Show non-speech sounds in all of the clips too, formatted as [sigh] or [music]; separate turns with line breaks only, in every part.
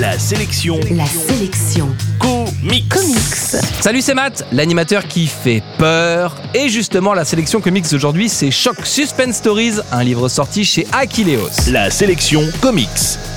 La sélection
La sélection
comics.
comics.
Salut, c'est Matt, l'animateur qui fait peur. Et justement, la sélection comics d'aujourd'hui, c'est Shock Suspense Stories, un livre sorti chez Aquileos.
La sélection comics.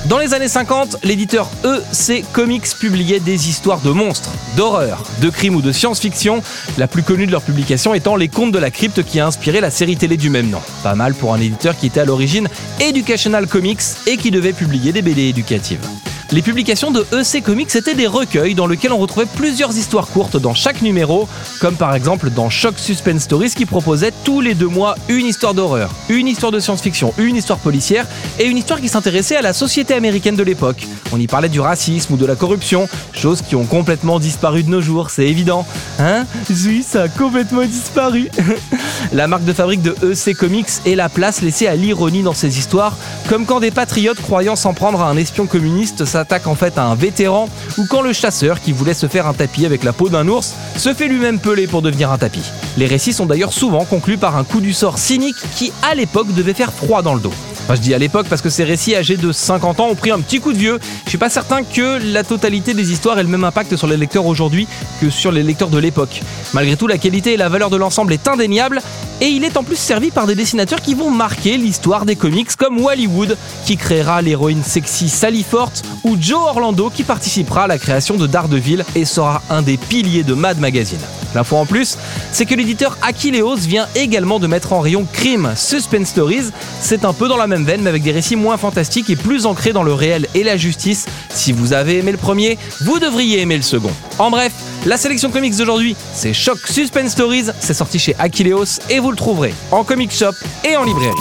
Dans les années 50, l'éditeur EC Comics publiait des histoires de monstres, d'horreur, de crimes ou de science-fiction, la plus connue de leur publication étant Les Contes de la Crypte qui a inspiré la série télé du même nom. Pas mal pour un éditeur qui était à l'origine Educational Comics et qui devait publier des BD éducatives. Les publications de EC Comics étaient des recueils dans lesquels on retrouvait plusieurs histoires courtes dans chaque numéro, comme par exemple dans Shock Suspense Stories qui proposait tous les deux mois une histoire d'horreur, une histoire de science-fiction, une histoire policière et une histoire qui s'intéressait à la société américaine de l'époque. On y parlait du racisme ou de la corruption, choses qui ont complètement disparu de nos jours, c'est évident. Hein? Oui, ça a complètement disparu. [laughs] la marque de fabrique de EC Comics est la place laissée à l'ironie dans ces histoires, comme quand des patriotes croyant s'en prendre à un espion communiste s'attaquent en fait à un vétéran, ou quand le chasseur qui voulait se faire un tapis avec la peau d'un ours se fait lui-même peler pour devenir un tapis. Les récits sont d'ailleurs souvent conclus par un coup du sort cynique qui, à l'époque, devait faire froid dans le dos. Je dis à l'époque parce que ces récits âgés de 50 ans ont pris un petit coup de vieux. Je suis pas certain que la totalité des histoires ait le même impact sur les lecteurs aujourd'hui que sur les lecteurs de l'époque. Malgré tout, la qualité et la valeur de l'ensemble est indéniable et il est en plus servi par des dessinateurs qui vont marquer l'histoire des comics comme Wallywood qui créera l'héroïne sexy Sally Forte ou Joe Orlando qui participera à la création de Daredevil et sera un des piliers de Mad Magazine. L'info en plus, c'est que l'éditeur Aquileos vient également de mettre en rayon Crime Suspense Stories. C'est un peu dans la même veine, mais avec des récits moins fantastiques et plus ancrés dans le réel et la justice. Si vous avez aimé le premier, vous devriez aimer le second. En bref, la sélection comics d'aujourd'hui, c'est Shock Suspense Stories. C'est sorti chez Aquileos et vous le trouverez en comic shop et en librairie.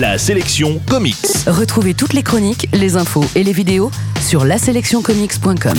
La sélection comics.
Retrouvez toutes les chroniques, les infos et les vidéos sur laselectioncomics.com.